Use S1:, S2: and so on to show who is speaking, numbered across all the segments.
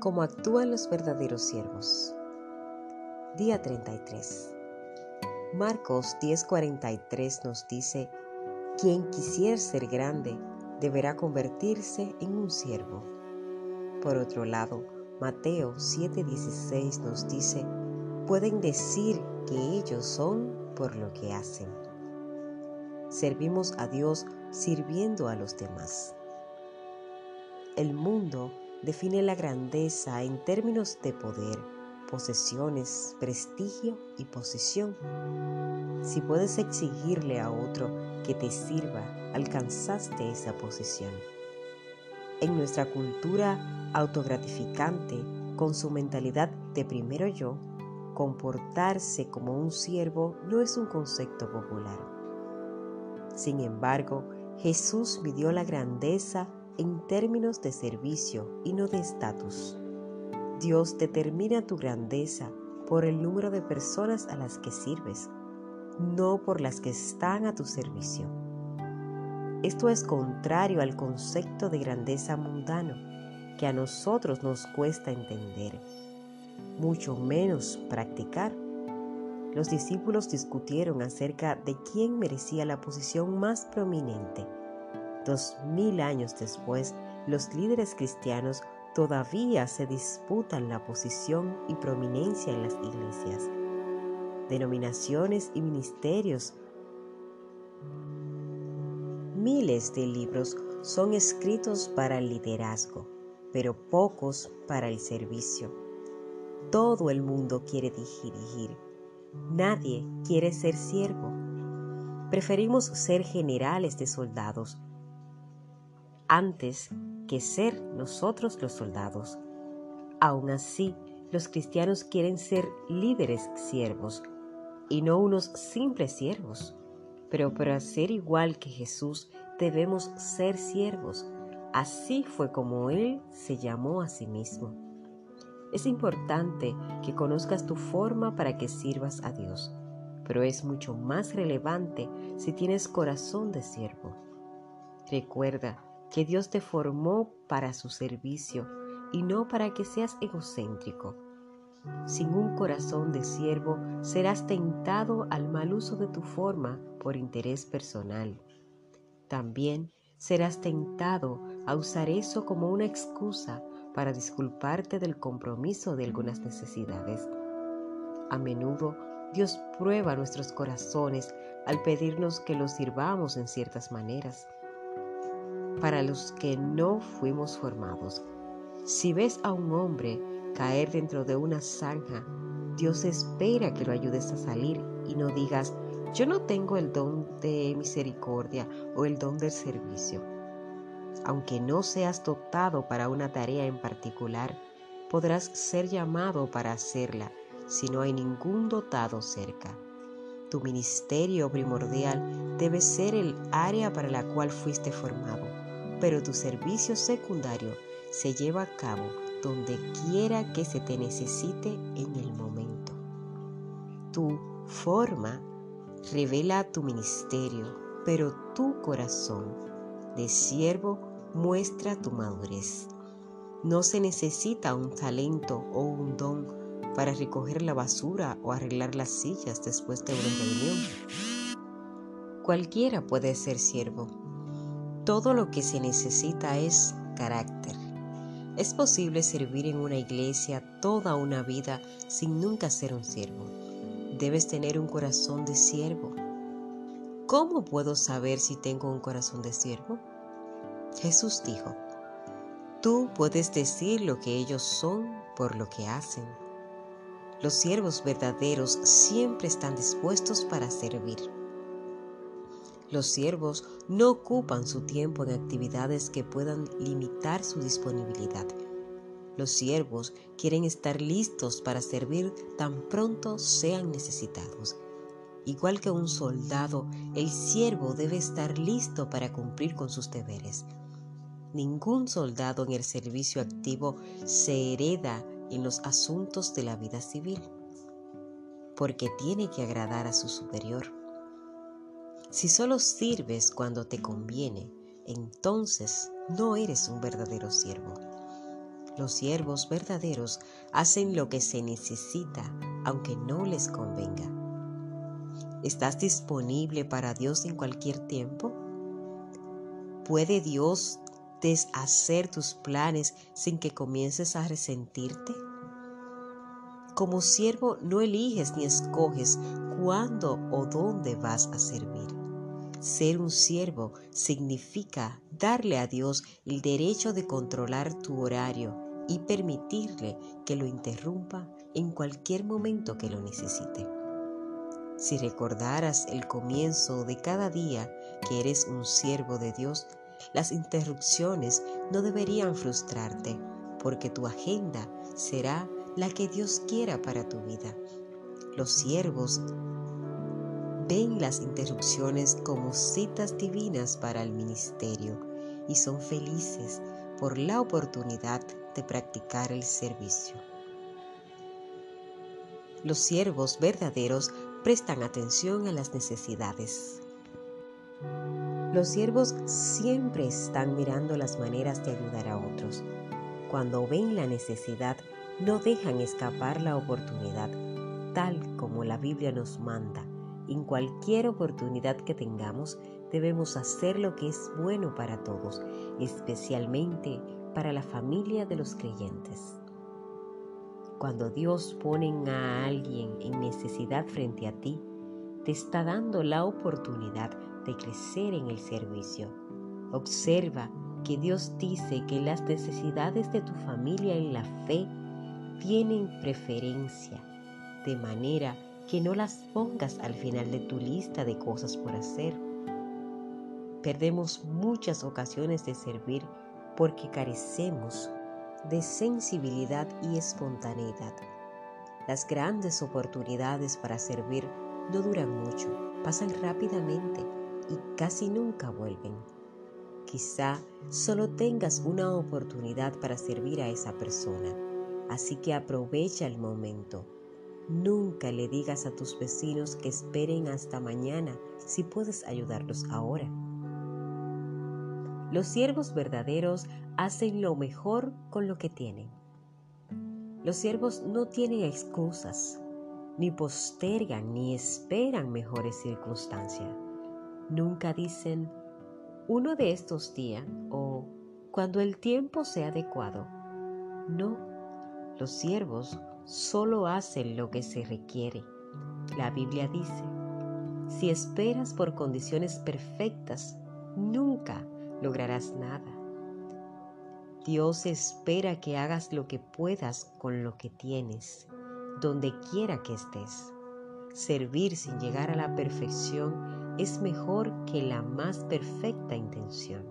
S1: como actúan los verdaderos siervos. Día 33. Marcos 10:43 nos dice, quien quisiera ser grande deberá convertirse en un siervo. Por otro lado, Mateo 7:16 nos dice, pueden decir que ellos son por lo que hacen. Servimos a Dios sirviendo a los demás. El mundo define la grandeza en términos de poder, posesiones, prestigio y posición. Si puedes exigirle a otro que te sirva, alcanzaste esa posición. En nuestra cultura autogratificante, con su mentalidad de primero yo, comportarse como un siervo no es un concepto popular. Sin embargo, Jesús midió la grandeza en términos de servicio y no de estatus. Dios determina tu grandeza por el número de personas a las que sirves, no por las que están a tu servicio. Esto es contrario al concepto de grandeza mundano que a nosotros nos cuesta entender, mucho menos practicar. Los discípulos discutieron acerca de quién merecía la posición más prominente Dos mil años después, los líderes cristianos todavía se disputan la posición y prominencia en las iglesias. Denominaciones y ministerios. Miles de libros son escritos para el liderazgo, pero pocos para el servicio. Todo el mundo quiere dirigir. Nadie quiere ser siervo. Preferimos ser generales de soldados antes que ser nosotros los soldados. Aún así, los cristianos quieren ser líderes siervos y no unos simples siervos. Pero para ser igual que Jesús debemos ser siervos. Así fue como Él se llamó a sí mismo. Es importante que conozcas tu forma para que sirvas a Dios, pero es mucho más relevante si tienes corazón de siervo. Recuerda, que Dios te formó para su servicio y no para que seas egocéntrico. Sin un corazón de siervo serás tentado al mal uso de tu forma por interés personal. También serás tentado a usar eso como una excusa para disculparte del compromiso de algunas necesidades. A menudo Dios prueba nuestros corazones al pedirnos que los sirvamos en ciertas maneras para los que no fuimos formados. Si ves a un hombre caer dentro de una zanja, Dios espera que lo ayudes a salir y no digas, yo no tengo el don de misericordia o el don del servicio. Aunque no seas dotado para una tarea en particular, podrás ser llamado para hacerla si no hay ningún dotado cerca. Tu ministerio primordial debe ser el área para la cual fuiste formado pero tu servicio secundario se lleva a cabo donde quiera que se te necesite en el momento. Tu forma revela tu ministerio, pero tu corazón de siervo muestra tu madurez. No se necesita un talento o un don para recoger la basura o arreglar las sillas después de una reunión. Cualquiera puede ser siervo, todo lo que se necesita es carácter. Es posible servir en una iglesia toda una vida sin nunca ser un siervo. Debes tener un corazón de siervo. ¿Cómo puedo saber si tengo un corazón de siervo? Jesús dijo, tú puedes decir lo que ellos son por lo que hacen. Los siervos verdaderos siempre están dispuestos para servir. Los siervos no ocupan su tiempo en actividades que puedan limitar su disponibilidad. Los siervos quieren estar listos para servir tan pronto sean necesitados. Igual que un soldado, el siervo debe estar listo para cumplir con sus deberes. Ningún soldado en el servicio activo se hereda en los asuntos de la vida civil, porque tiene que agradar a su superior. Si solo sirves cuando te conviene, entonces no eres un verdadero siervo. Los siervos verdaderos hacen lo que se necesita, aunque no les convenga. ¿Estás disponible para Dios en cualquier tiempo? ¿Puede Dios deshacer tus planes sin que comiences a resentirte? Como siervo no eliges ni escoges cuándo o dónde vas a servir. Ser un siervo significa darle a Dios el derecho de controlar tu horario y permitirle que lo interrumpa en cualquier momento que lo necesite. Si recordaras el comienzo de cada día que eres un siervo de Dios, las interrupciones no deberían frustrarte, porque tu agenda será la que Dios quiera para tu vida. Los siervos ven las interrupciones como citas divinas para el ministerio y son felices por la oportunidad de practicar el servicio. Los siervos verdaderos prestan atención a las necesidades. Los siervos siempre están mirando las maneras de ayudar a otros. Cuando ven la necesidad, no dejan escapar la oportunidad, tal como la Biblia nos manda. En cualquier oportunidad que tengamos, debemos hacer lo que es bueno para todos, especialmente para la familia de los creyentes. Cuando Dios pone a alguien en necesidad frente a ti, te está dando la oportunidad de crecer en el servicio. Observa que Dios dice que las necesidades de tu familia en la fe tienen preferencia, de manera que no las pongas al final de tu lista de cosas por hacer. Perdemos muchas ocasiones de servir porque carecemos de sensibilidad y espontaneidad. Las grandes oportunidades para servir no duran mucho, pasan rápidamente y casi nunca vuelven. Quizá solo tengas una oportunidad para servir a esa persona, así que aprovecha el momento. Nunca le digas a tus vecinos que esperen hasta mañana si puedes ayudarlos ahora. Los siervos verdaderos hacen lo mejor con lo que tienen. Los siervos no tienen excusas, ni postergan ni esperan mejores circunstancias. Nunca dicen uno de estos días o cuando el tiempo sea adecuado. No, los siervos solo hacen lo que se requiere. La Biblia dice, si esperas por condiciones perfectas, nunca lograrás nada. Dios espera que hagas lo que puedas con lo que tienes, donde quiera que estés. Servir sin llegar a la perfección es mejor que la más perfecta intención.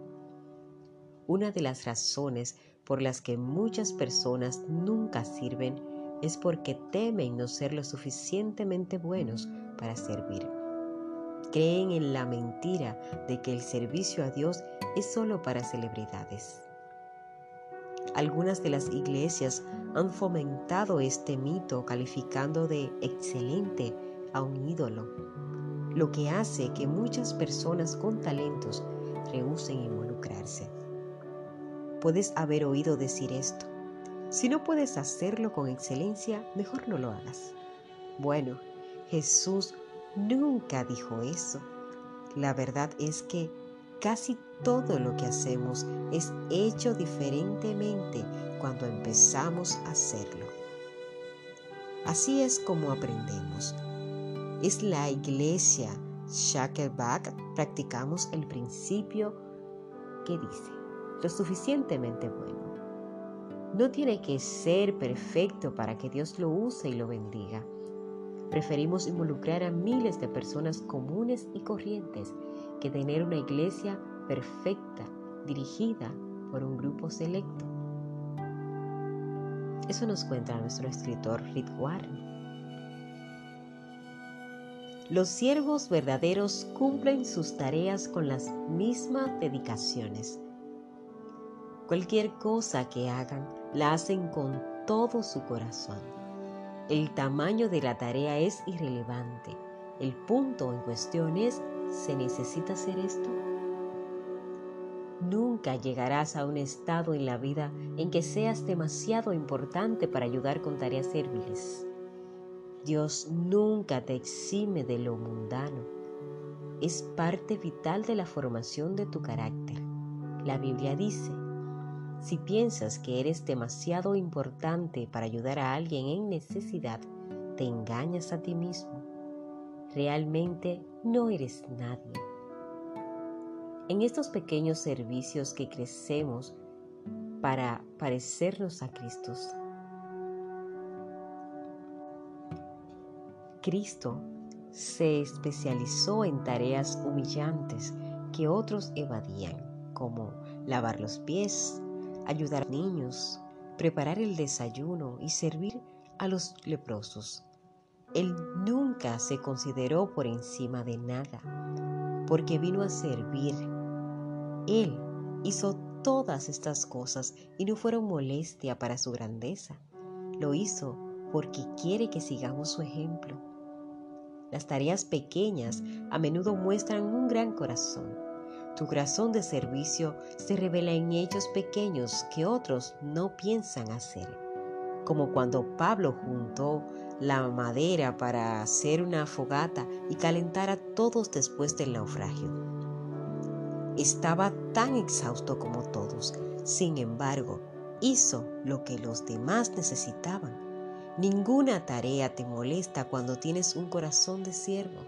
S1: Una de las razones por las que muchas personas nunca sirven es porque temen no ser lo suficientemente buenos para servir creen en la mentira de que el servicio a Dios es solo para celebridades. Algunas de las iglesias han fomentado este mito calificando de excelente a un ídolo, lo que hace que muchas personas con talentos rehúsen involucrarse. Puedes haber oído decir esto. Si no puedes hacerlo con excelencia, mejor no lo hagas. Bueno, Jesús nunca dijo eso. La verdad es que casi todo lo que hacemos es hecho diferentemente cuando empezamos a hacerlo. Así es como aprendemos. Es la iglesia Shackleback practicamos el principio que dice, lo suficientemente bueno. No tiene que ser perfecto para que Dios lo use y lo bendiga. Preferimos involucrar a miles de personas comunes y corrientes que tener una iglesia perfecta dirigida por un grupo selecto. Eso nos cuenta nuestro escritor Rick. Los siervos verdaderos cumplen sus tareas con las mismas dedicaciones. Cualquier cosa que hagan, la hacen con todo su corazón. El tamaño de la tarea es irrelevante. El punto en cuestión es, ¿se necesita hacer esto? Nunca llegarás a un estado en la vida en que seas demasiado importante para ayudar con tareas serviles. Dios nunca te exime de lo mundano. Es parte vital de la formación de tu carácter. La Biblia dice, si piensas que eres demasiado importante para ayudar a alguien en necesidad, te engañas a ti mismo. Realmente no eres nadie. En estos pequeños servicios que crecemos para parecernos a Cristo, Cristo se especializó en tareas humillantes que otros evadían, como lavar los pies, ayudar a niños, preparar el desayuno y servir a los leprosos. Él nunca se consideró por encima de nada, porque vino a servir. Él hizo todas estas cosas y no fueron molestia para su grandeza. Lo hizo porque quiere que sigamos su ejemplo. Las tareas pequeñas a menudo muestran un gran corazón tu corazón de servicio se revela en ellos pequeños que otros no piensan hacer, como cuando Pablo juntó la madera para hacer una fogata y calentar a todos después del naufragio. Estaba tan exhausto como todos, sin embargo, hizo lo que los demás necesitaban. Ninguna tarea te molesta cuando tienes un corazón de siervo.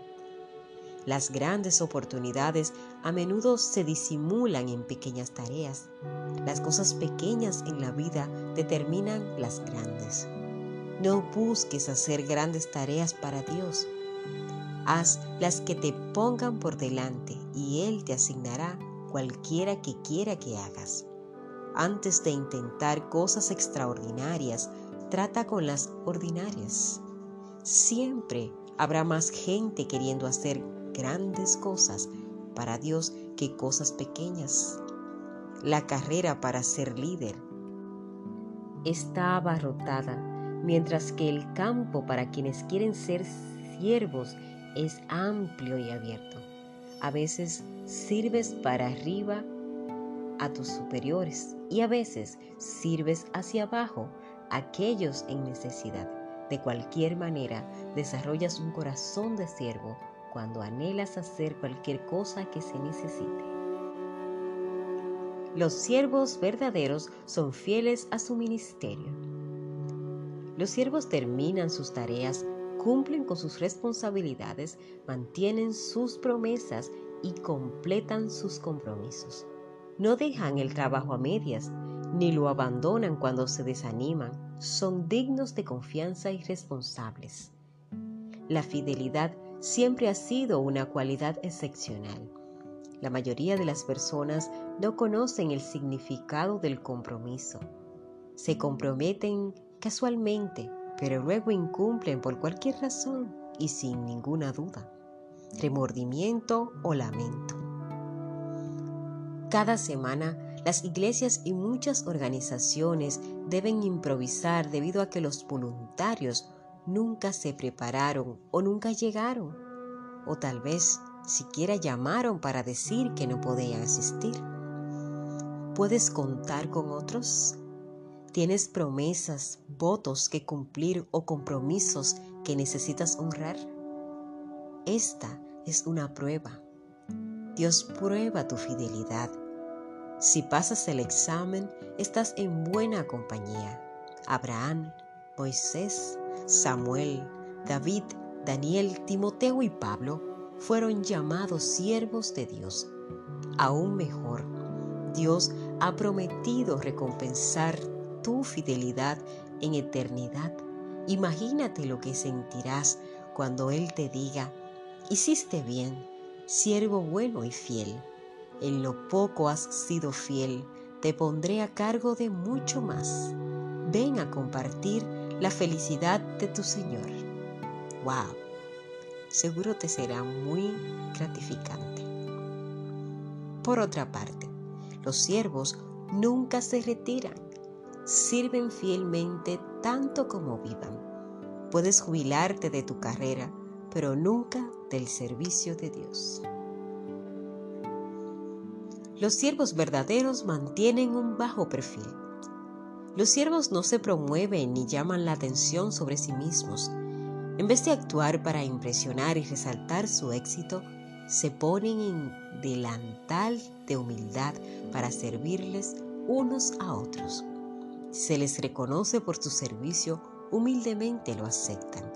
S1: Las grandes oportunidades a menudo se disimulan en pequeñas tareas. Las cosas pequeñas en la vida determinan las grandes. No busques hacer grandes tareas para Dios. Haz las que te pongan por delante y Él te asignará cualquiera que quiera que hagas. Antes de intentar cosas extraordinarias, trata con las ordinarias. Siempre habrá más gente queriendo hacer grandes cosas para Dios que cosas pequeñas. La carrera para ser líder está abarrotada, mientras que el campo para quienes quieren ser siervos es amplio y abierto. A veces sirves para arriba a tus superiores y a veces sirves hacia abajo a aquellos en necesidad. De cualquier manera, desarrollas un corazón de siervo cuando anhelas hacer cualquier cosa que se necesite. Los siervos verdaderos son fieles a su ministerio. Los siervos terminan sus tareas, cumplen con sus responsabilidades, mantienen sus promesas y completan sus compromisos. No dejan el trabajo a medias, ni lo abandonan cuando se desaniman. Son dignos de confianza y responsables. La fidelidad siempre ha sido una cualidad excepcional. La mayoría de las personas no conocen el significado del compromiso. Se comprometen casualmente, pero luego incumplen por cualquier razón y sin ninguna duda, remordimiento o lamento. Cada semana, las iglesias y muchas organizaciones deben improvisar debido a que los voluntarios nunca se prepararon o nunca llegaron, o tal vez siquiera llamaron para decir que no podían asistir. ¿Puedes contar con otros? ¿Tienes promesas, votos que cumplir o compromisos que necesitas honrar? Esta es una prueba. Dios prueba tu fidelidad. Si pasas el examen, estás en buena compañía. Abraham, Moisés, Samuel, David, Daniel, Timoteo y Pablo fueron llamados siervos de Dios. Aún mejor, Dios ha prometido recompensar tu fidelidad en eternidad. Imagínate lo que sentirás cuando Él te diga, hiciste bien, siervo bueno y fiel. En lo poco has sido fiel, te pondré a cargo de mucho más. Ven a compartir la felicidad de tu Señor. ¡Wow! Seguro te será muy gratificante. Por otra parte, los siervos nunca se retiran, sirven fielmente tanto como vivan. Puedes jubilarte de tu carrera, pero nunca del servicio de Dios. Los siervos verdaderos mantienen un bajo perfil. Los siervos no se promueven ni llaman la atención sobre sí mismos. En vez de actuar para impresionar y resaltar su éxito, se ponen en delantal de humildad para servirles unos a otros. Se les reconoce por su servicio, humildemente lo aceptan,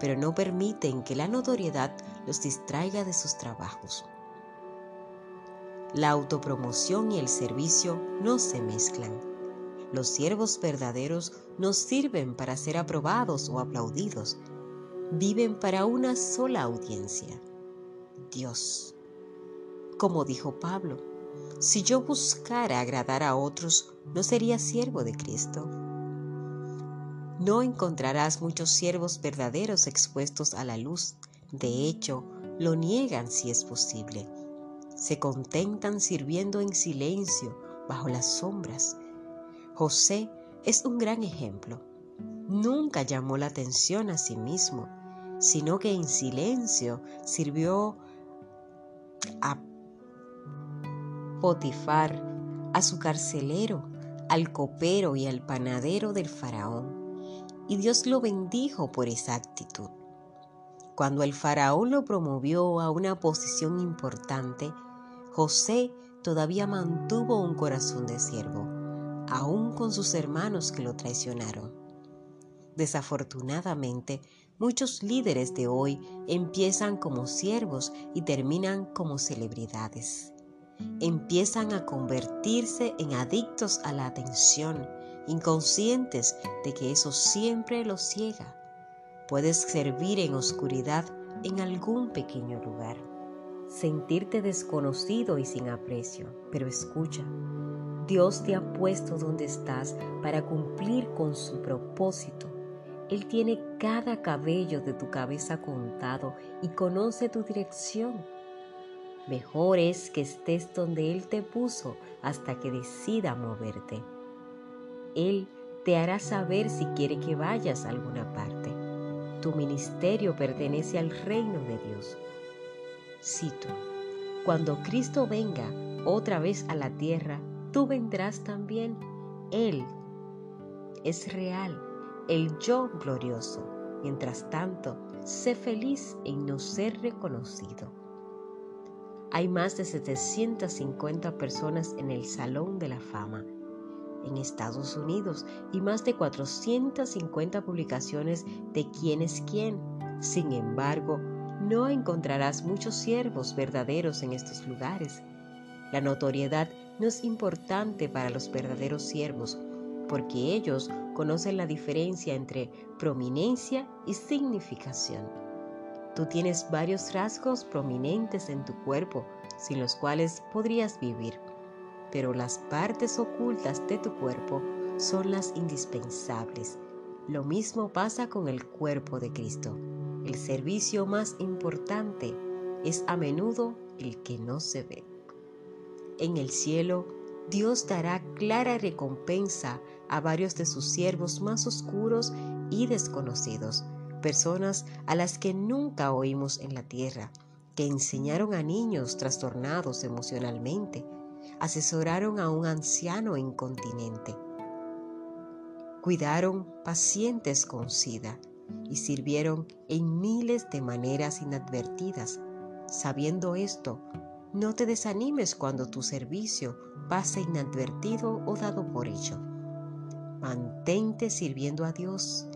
S1: pero no permiten que la notoriedad los distraiga de sus trabajos. La autopromoción y el servicio no se mezclan. Los siervos verdaderos no sirven para ser aprobados o aplaudidos. Viven para una sola audiencia, Dios. Como dijo Pablo, si yo buscara agradar a otros, no sería siervo de Cristo. No encontrarás muchos siervos verdaderos expuestos a la luz. De hecho, lo niegan si es posible se contentan sirviendo en silencio bajo las sombras. José es un gran ejemplo. Nunca llamó la atención a sí mismo, sino que en silencio sirvió a Potifar, a su carcelero, al copero y al panadero del faraón. Y Dios lo bendijo por esa actitud. Cuando el faraón lo promovió a una posición importante, José todavía mantuvo un corazón de siervo, aun con sus hermanos que lo traicionaron. Desafortunadamente, muchos líderes de hoy empiezan como siervos y terminan como celebridades. Empiezan a convertirse en adictos a la atención, inconscientes de que eso siempre los ciega. Puedes servir en oscuridad en algún pequeño lugar sentirte desconocido y sin aprecio. Pero escucha, Dios te ha puesto donde estás para cumplir con su propósito. Él tiene cada cabello de tu cabeza contado y conoce tu dirección. Mejor es que estés donde Él te puso hasta que decida moverte. Él te hará saber si quiere que vayas a alguna parte. Tu ministerio pertenece al reino de Dios. Cito, cuando Cristo venga otra vez a la tierra, tú vendrás también. Él es real, el yo glorioso. Mientras tanto, sé feliz en no ser reconocido. Hay más de 750 personas en el Salón de la Fama en Estados Unidos y más de 450 publicaciones de quién es quién. Sin embargo, no encontrarás muchos siervos verdaderos en estos lugares. La notoriedad no es importante para los verdaderos siervos, porque ellos conocen la diferencia entre prominencia y significación. Tú tienes varios rasgos prominentes en tu cuerpo sin los cuales podrías vivir, pero las partes ocultas de tu cuerpo son las indispensables. Lo mismo pasa con el cuerpo de Cristo. El servicio más importante es a menudo el que no se ve. En el cielo, Dios dará clara recompensa a varios de sus siervos más oscuros y desconocidos, personas a las que nunca oímos en la tierra, que enseñaron a niños trastornados emocionalmente, asesoraron a un anciano incontinente, cuidaron pacientes con sida, y sirvieron en miles de maneras inadvertidas. Sabiendo esto, no te desanimes cuando tu servicio pase inadvertido o dado por hecho. Mantente sirviendo a Dios.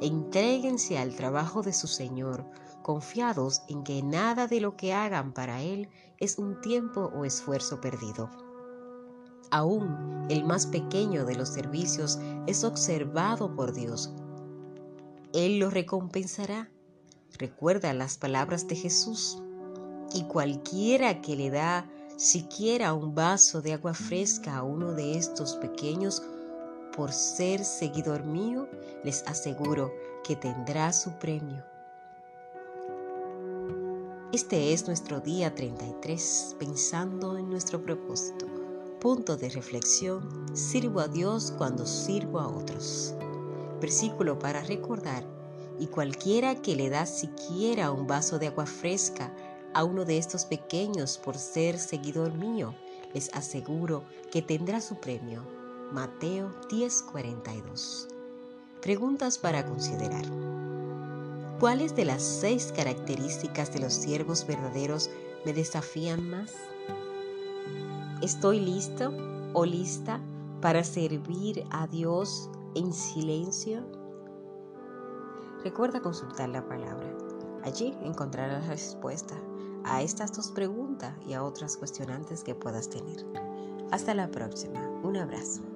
S1: Entréguense al trabajo de su Señor, confiados en que nada de lo que hagan para Él es un tiempo o esfuerzo perdido. Aún el más pequeño de los servicios es observado por Dios él lo recompensará. Recuerda las palabras de Jesús. Y cualquiera que le da siquiera un vaso de agua fresca a uno de estos pequeños, por ser seguidor mío, les aseguro que tendrá su premio. Este es nuestro día 33, pensando en nuestro propósito. Punto de reflexión, sirvo a Dios cuando sirvo a otros versículo para recordar, y cualquiera que le da siquiera un vaso de agua fresca a uno de estos pequeños por ser seguidor mío, les aseguro que tendrá su premio. Mateo 10:42. Preguntas para considerar. ¿Cuáles de las seis características de los siervos verdaderos me desafían más? ¿Estoy listo o lista para servir a Dios en silencio? Recuerda consultar la palabra. Allí encontrarás la respuesta a estas dos preguntas y a otras cuestionantes que puedas tener. Hasta la próxima. Un abrazo.